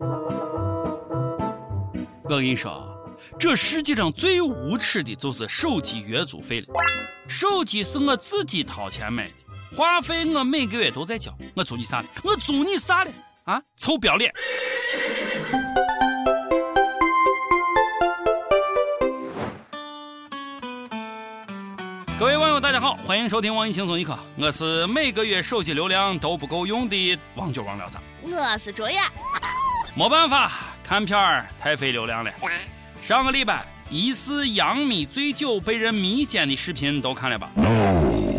我跟你说，这世界上最无耻的就是手机月租费了。手机是我自己掏钱买的，话费我每个月都在交。我租你啥了？我租你啥了？啊，臭不要脸！各位网友，大家好，欢迎收听网易轻松一刻，我是每个月手机流量都不够用的王九王聊子。我是卓雅。没办法，看片儿太费流量了。上个礼拜，疑似杨幂醉酒被人迷奸的视频都看了吧？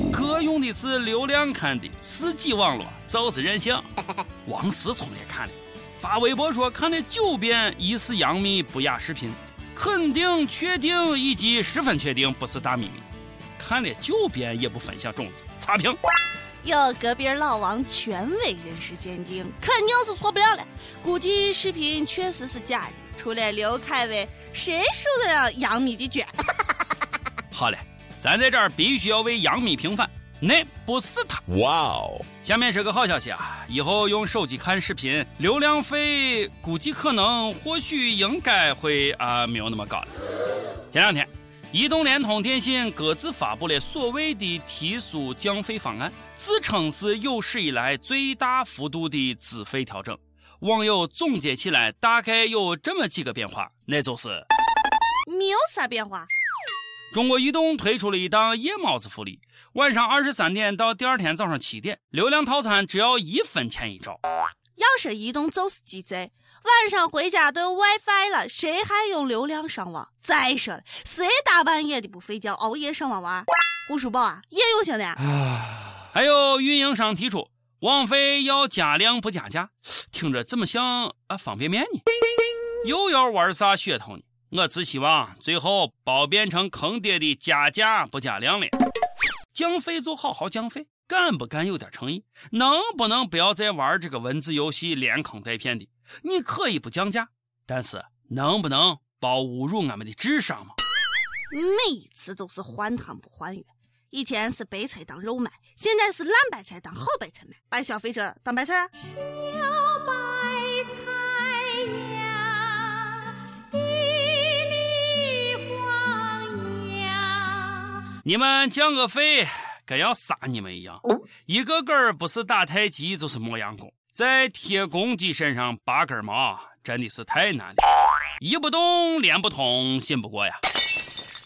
哥用的是流量看的，四 G 网络就是任性。王思聪也看了，发微博说看了九遍疑似杨幂不雅视频，肯定、确定以及十分确定不是大秘密。看了九遍也不分享种子，差评。有隔壁老王权威人士鉴定，肯定是错不了了。估计视频确实是假的，除了刘恺威，谁受得了杨幂的卷？好嘞，咱在这儿必须要为杨幂平反，那不是他。哇哦！下面是个好消息啊，以后用手机看视频，流量费估计可能、或许、应该会啊没有那么高了。前两天。移动、联通、电信各自发布了所谓的提速降费方案，自称是有史以来最大幅度的资费调整。网友总结起来大概有这么几个变化，那就是没有啥变化。中国移动推出了一档夜猫子福利，晚上二十三点到第二天早上七点，流量套餐只要一分钱一兆。要说移动就是鸡贼，晚上回家都有 WiFi 了，谁还用流量上网？再说了，谁大半夜的不睡觉熬夜上网玩？胡书宝啊，也有的。还有运营商提出网费要加量不加价，听着怎么像啊方便面呢？又要玩啥噱头呢？我只希望最后包变成坑爹的加价不加量了。降费就好好降费。敢不敢有点诚意？能不能不要再玩这个文字游戏连坑带骗的？你可以不降价，但是能不能别侮辱俺们的智商嘛？每次都是换汤不换药，以前是白菜当肉卖，现在是烂白菜当好白菜卖，把消费者当白菜。小白菜呀，地里黄呀，你们降个费。跟要杀你们一样，一个个儿不是打太极就是磨洋工，在铁公鸡身上拔根毛真的是太难了，一不动连不通，信不过呀。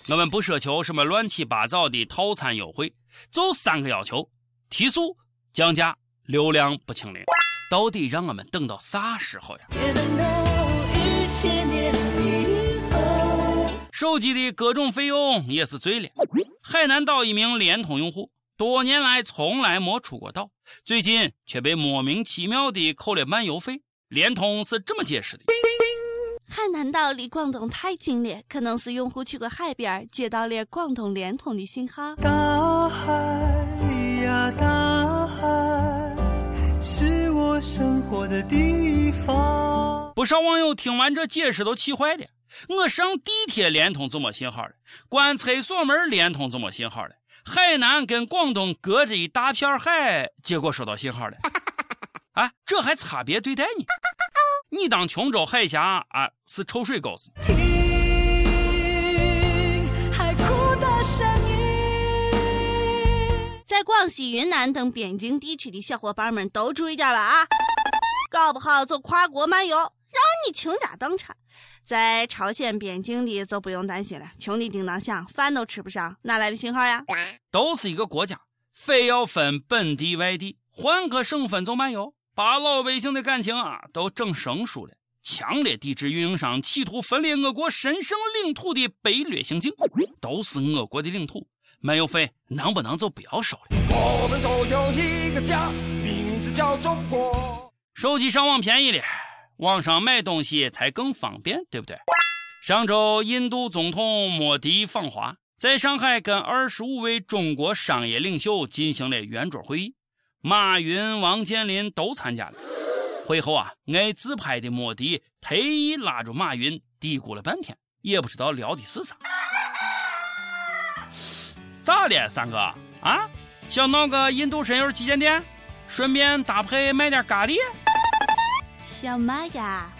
我们不奢求什么乱七八糟的套餐优惠，就三个要求：提速、降价、流量不清零。到底让我们等到啥时候呀？手机的各种费用也是醉了。海南岛一名联通用户。多年来从来没出过岛，最近却被莫名其妙的扣了漫游费。联通是这么解释的：海南岛离广东太近了，可能是用户去过海边，接到了广东联通的信号。大海呀大海，是我生活的地方。不少网友听完这解释都气坏了。我上地铁联通就没信号了，关厕所门联通就没信号了。海南跟广东隔着一大片海，结果收到信号了。啊，这还差别对待你？你当琼州海峡啊是臭水沟子？听海哭的声音。在广西、云南等边境地区的小伙伴们都注意点了啊！搞不好就跨国漫游，让你倾家荡产。在朝鲜边境的就不用担心了，穷的叮当响，饭都吃不上，哪来的信号呀？都是一个国家，非要分本地外地，换个省份就漫游，把老百姓的感情啊都整生疏了。强烈抵制运营商企图分裂我国神圣领土的卑劣行径，都是我国的领土，漫游费能不能就不要收了？我们都有一个家，名字叫中国。手机上网便宜了。网上买东西才更方便，对不对？上周，印度总统莫迪访华，在上海跟二十五位中国商业领袖进行了圆桌会议，马云、王健林都参加了。会后啊，爱自拍的莫迪特意拉住马云，嘀咕了半天，也不知道聊的是啥。咋了，三哥啊？想弄个印度神油旗舰店，顺便搭配卖点咖喱？小马呀，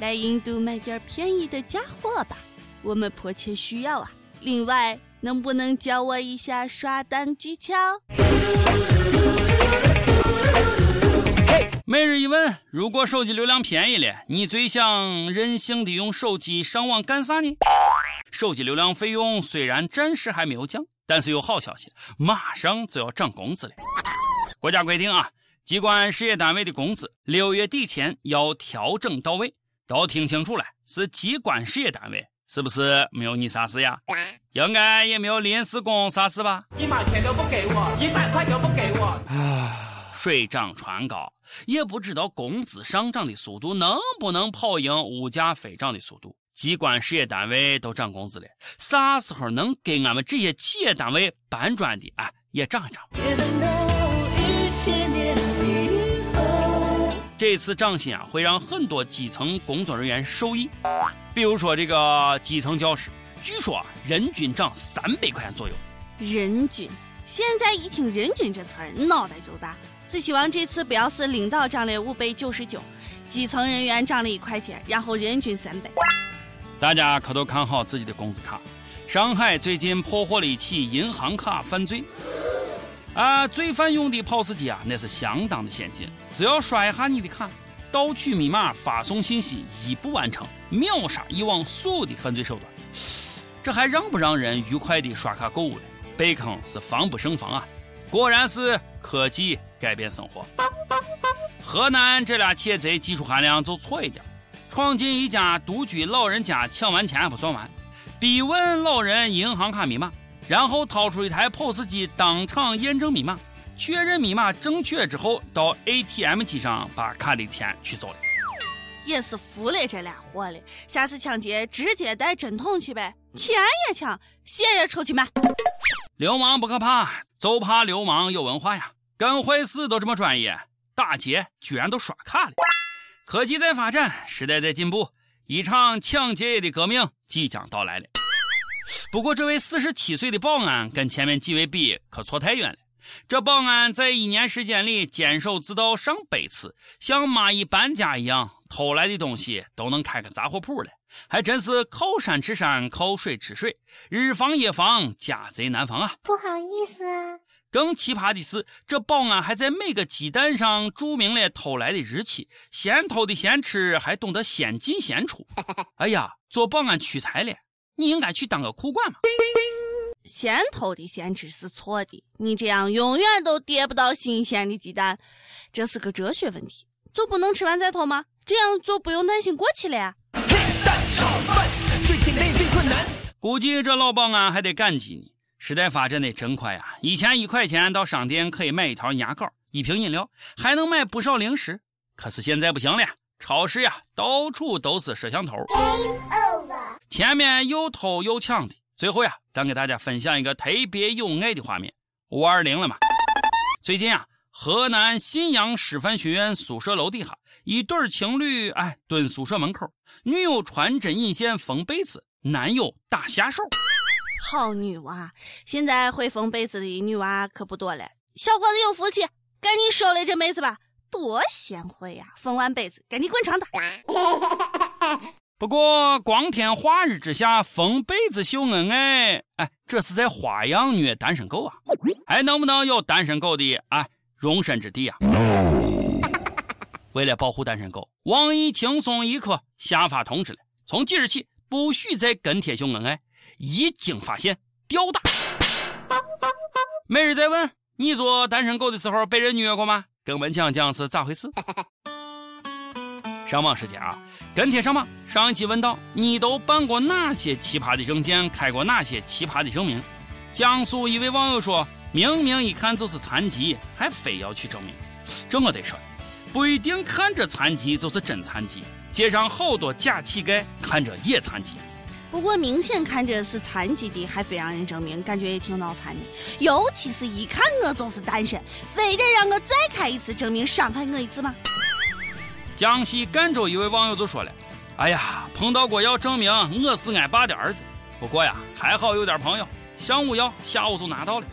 来印度买点便宜的假货吧，我们迫切需要啊！另外，能不能教我一下刷单技巧？每日一问：如果手机流量便宜了，你最想任性的用手机上网干啥呢？手机流量费用虽然暂时还没有降，但是有好消息，马上就要涨工资了。国家规定啊，机关事业单位的工资六月底前要调整到位，都听清楚了，是机关事业单位，是不是没有你啥事呀？应该也没有临时工啥事吧？一毛钱都不给我，一百块都不给我。啊，水涨船高，也不知道工资上涨的速度能不能跑赢物价飞涨的速度。机关事业单位都涨工资了，啥时候能给俺们这些企业单位搬砖的啊也涨一涨？这次涨薪啊，会让很多基层工作人员受益。比如说这个基层教师，据说啊，人均涨三百块钱左右。人均，现在一听“人均”这词儿，脑袋就大。只希望这次不要是领导涨了五百九十九，基层人员涨了一块钱，然后人均三百。大家可都看好自己的工资卡。上海最近破获了一起银行卡犯罪，啊，罪犯用的 POS 机啊，那是相当的先进，只要刷一下你的卡，盗取密码、发送信息一步完成，秒杀以往所有的犯罪手段。这还让不让人愉快的刷卡购物了？被坑是防不胜防啊！果然是科技改变生活。河南这俩窃贼技术含量就错一点。闯进一家独居老人家，抢完钱还不算完，逼问老人银行卡密码，然后掏出一台 POS 机当场验证密码，确认密码正确之后，到 ATM 机上把卡里的钱取走了。也是服了这俩货了，下次抢劫直接带针筒去呗，钱也抢，血也抽去卖。流氓不可怕，就怕流氓有文化呀！干坏事都这么专业，打劫居然都刷卡了。科技在发展，时代在进步，一场抢劫的革命即将到来了。不过，这位四十七岁的保安跟前面几位比，可错太远了。这保安在一年时间里坚守自盗上百次，像蚂蚁搬家一样，偷来的东西都能开个杂货铺了，还真是靠山吃山，靠水吃水，日防夜防，家贼难防啊！不好意思啊。更奇葩的是，这保安还在每个鸡蛋上注明了偷来的日期，先偷的先吃，还懂得先进先出。哎呀，做保安屈才了，你应该去当个库管嘛。先偷的先吃是错的，你这样永远都叠不到新鲜的鸡蛋，这是个哲学问题。就不能吃完再偷吗？这样就不用担心过期了呀。黑蛋炒饭最简单最困难，估计这老保安还得感激你。时代发展的真快啊！以前一块钱到商店可以买一条牙膏、一瓶饮料，还能买不少零食。可是现在不行了，超市呀到处都是摄像头，前面又偷又抢的。最后呀，咱给大家分享一个特别有爱的画面：五二零了嘛。最近啊，河南信阳师范学院宿舍楼底下，一对情侣哎蹲宿舍门口，女友穿针引线缝被子，男友打下手。好女娃，现在会缝被子的女娃可不多了。小伙子有福气，赶紧收了这妹子吧，多贤惠呀！缝完被子，赶紧滚床单。不过，光天化日之下缝被子秀恩爱，哎，这是在花样虐单身狗啊！还能不能有单身狗的哎容身之地啊？为了保护单身狗，网易轻松一刻下发通知了：从即日起，不许再跟帖秀恩爱。一经发现，吊打。每日再问你做单身狗的时候被人虐过吗？跟我们讲讲是咋回事？上网时间啊，跟帖上网。上一期问到你都办过哪些奇葩的证件，开过哪些奇葩的证明？江苏一位网友说：“明明一看就是残疾，还非要去证明。”这我得说，不一定看着残疾就是真残疾。街上好多假乞丐，看着也残疾。不过明显看着是残疾的，还非让人证明，感觉也挺脑残的。尤其是一看我就是单身，非得让我再开一次证明，伤害我一次吗？江西赣州一位网友就说了：“哎呀，碰到过要证明我是俺爸的儿子，不过呀，还好有点朋友，上午要下午就拿到了。”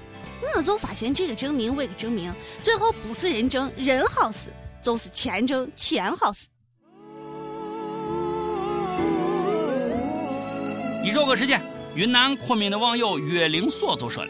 我就发现这个证明，那个证明，最后不是人证人好死，就是钱证钱好死。一周个时间，云南昆明的网友岳灵锁就说：“了。”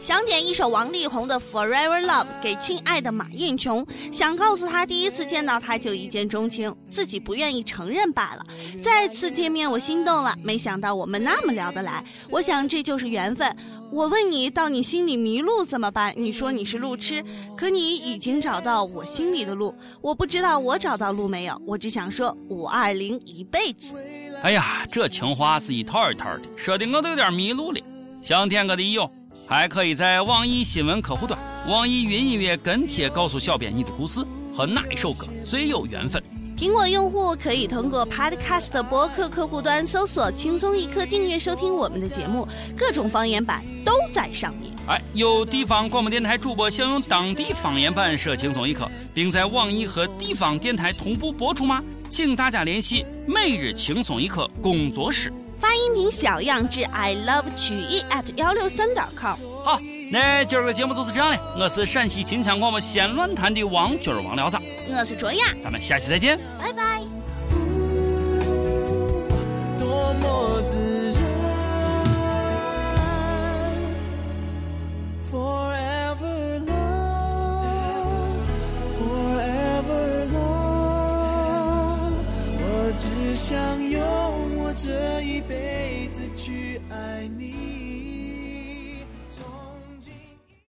想点一首王力宏的《Forever Love》给亲爱的马艳琼，想告诉她第一次见到他就一见钟情，自己不愿意承认罢了。再次见面我心动了，没想到我们那么聊得来，我想这就是缘分。我问你到你心里迷路怎么办？你说你是路痴，可你已经找到我心里的路。我不知道我找到路没有，我只想说五二零一辈子。哎呀，这情话是一套一套的，说的我都有点迷路了。想听歌的友。还可以在网易新闻客户端、网易云音乐跟帖告诉小编你的故事和哪一首歌最有缘分。苹果用户可以通过 Podcast 博客客户端搜索“轻松一刻”订阅收听我们的节目，各种方言版都在上面。哎，有地方广播电台主播想用当地方言版说“轻松一刻”，并在网易和地方电台同步播出吗？请大家联系每日轻松一刻工作室。发音频小样至 i love 曲艺 at 幺六三点 com。好，那今儿个节目就是这样的。我是陕西秦腔广播西安论坛的王军王聊子，我是卓雅，咱们下期再见，拜拜。